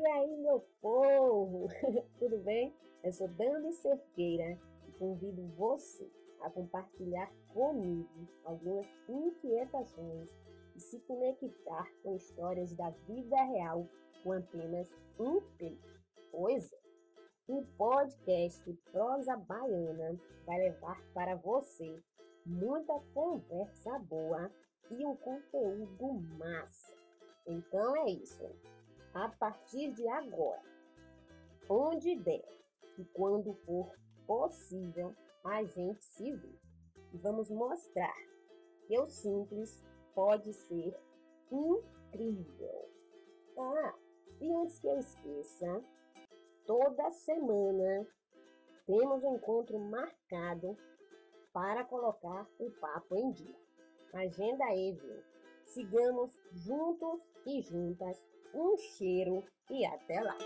E aí, meu povo, tudo bem? Eu sou Dani Cerqueira e convido você a compartilhar comigo algumas inquietações e se conectar com histórias da vida real com apenas um clique. Pois é, o podcast Prosa Baiana vai levar para você muita conversa boa e um conteúdo massa. Então é isso a partir de agora, onde der e quando for possível, a gente se vê. E vamos mostrar que o simples pode ser incrível. Ah, e antes que eu esqueça, toda semana temos um encontro marcado para colocar o papo em dia. Agenda aí, viu? Sigamos juntos e juntas um cheiro e até lá!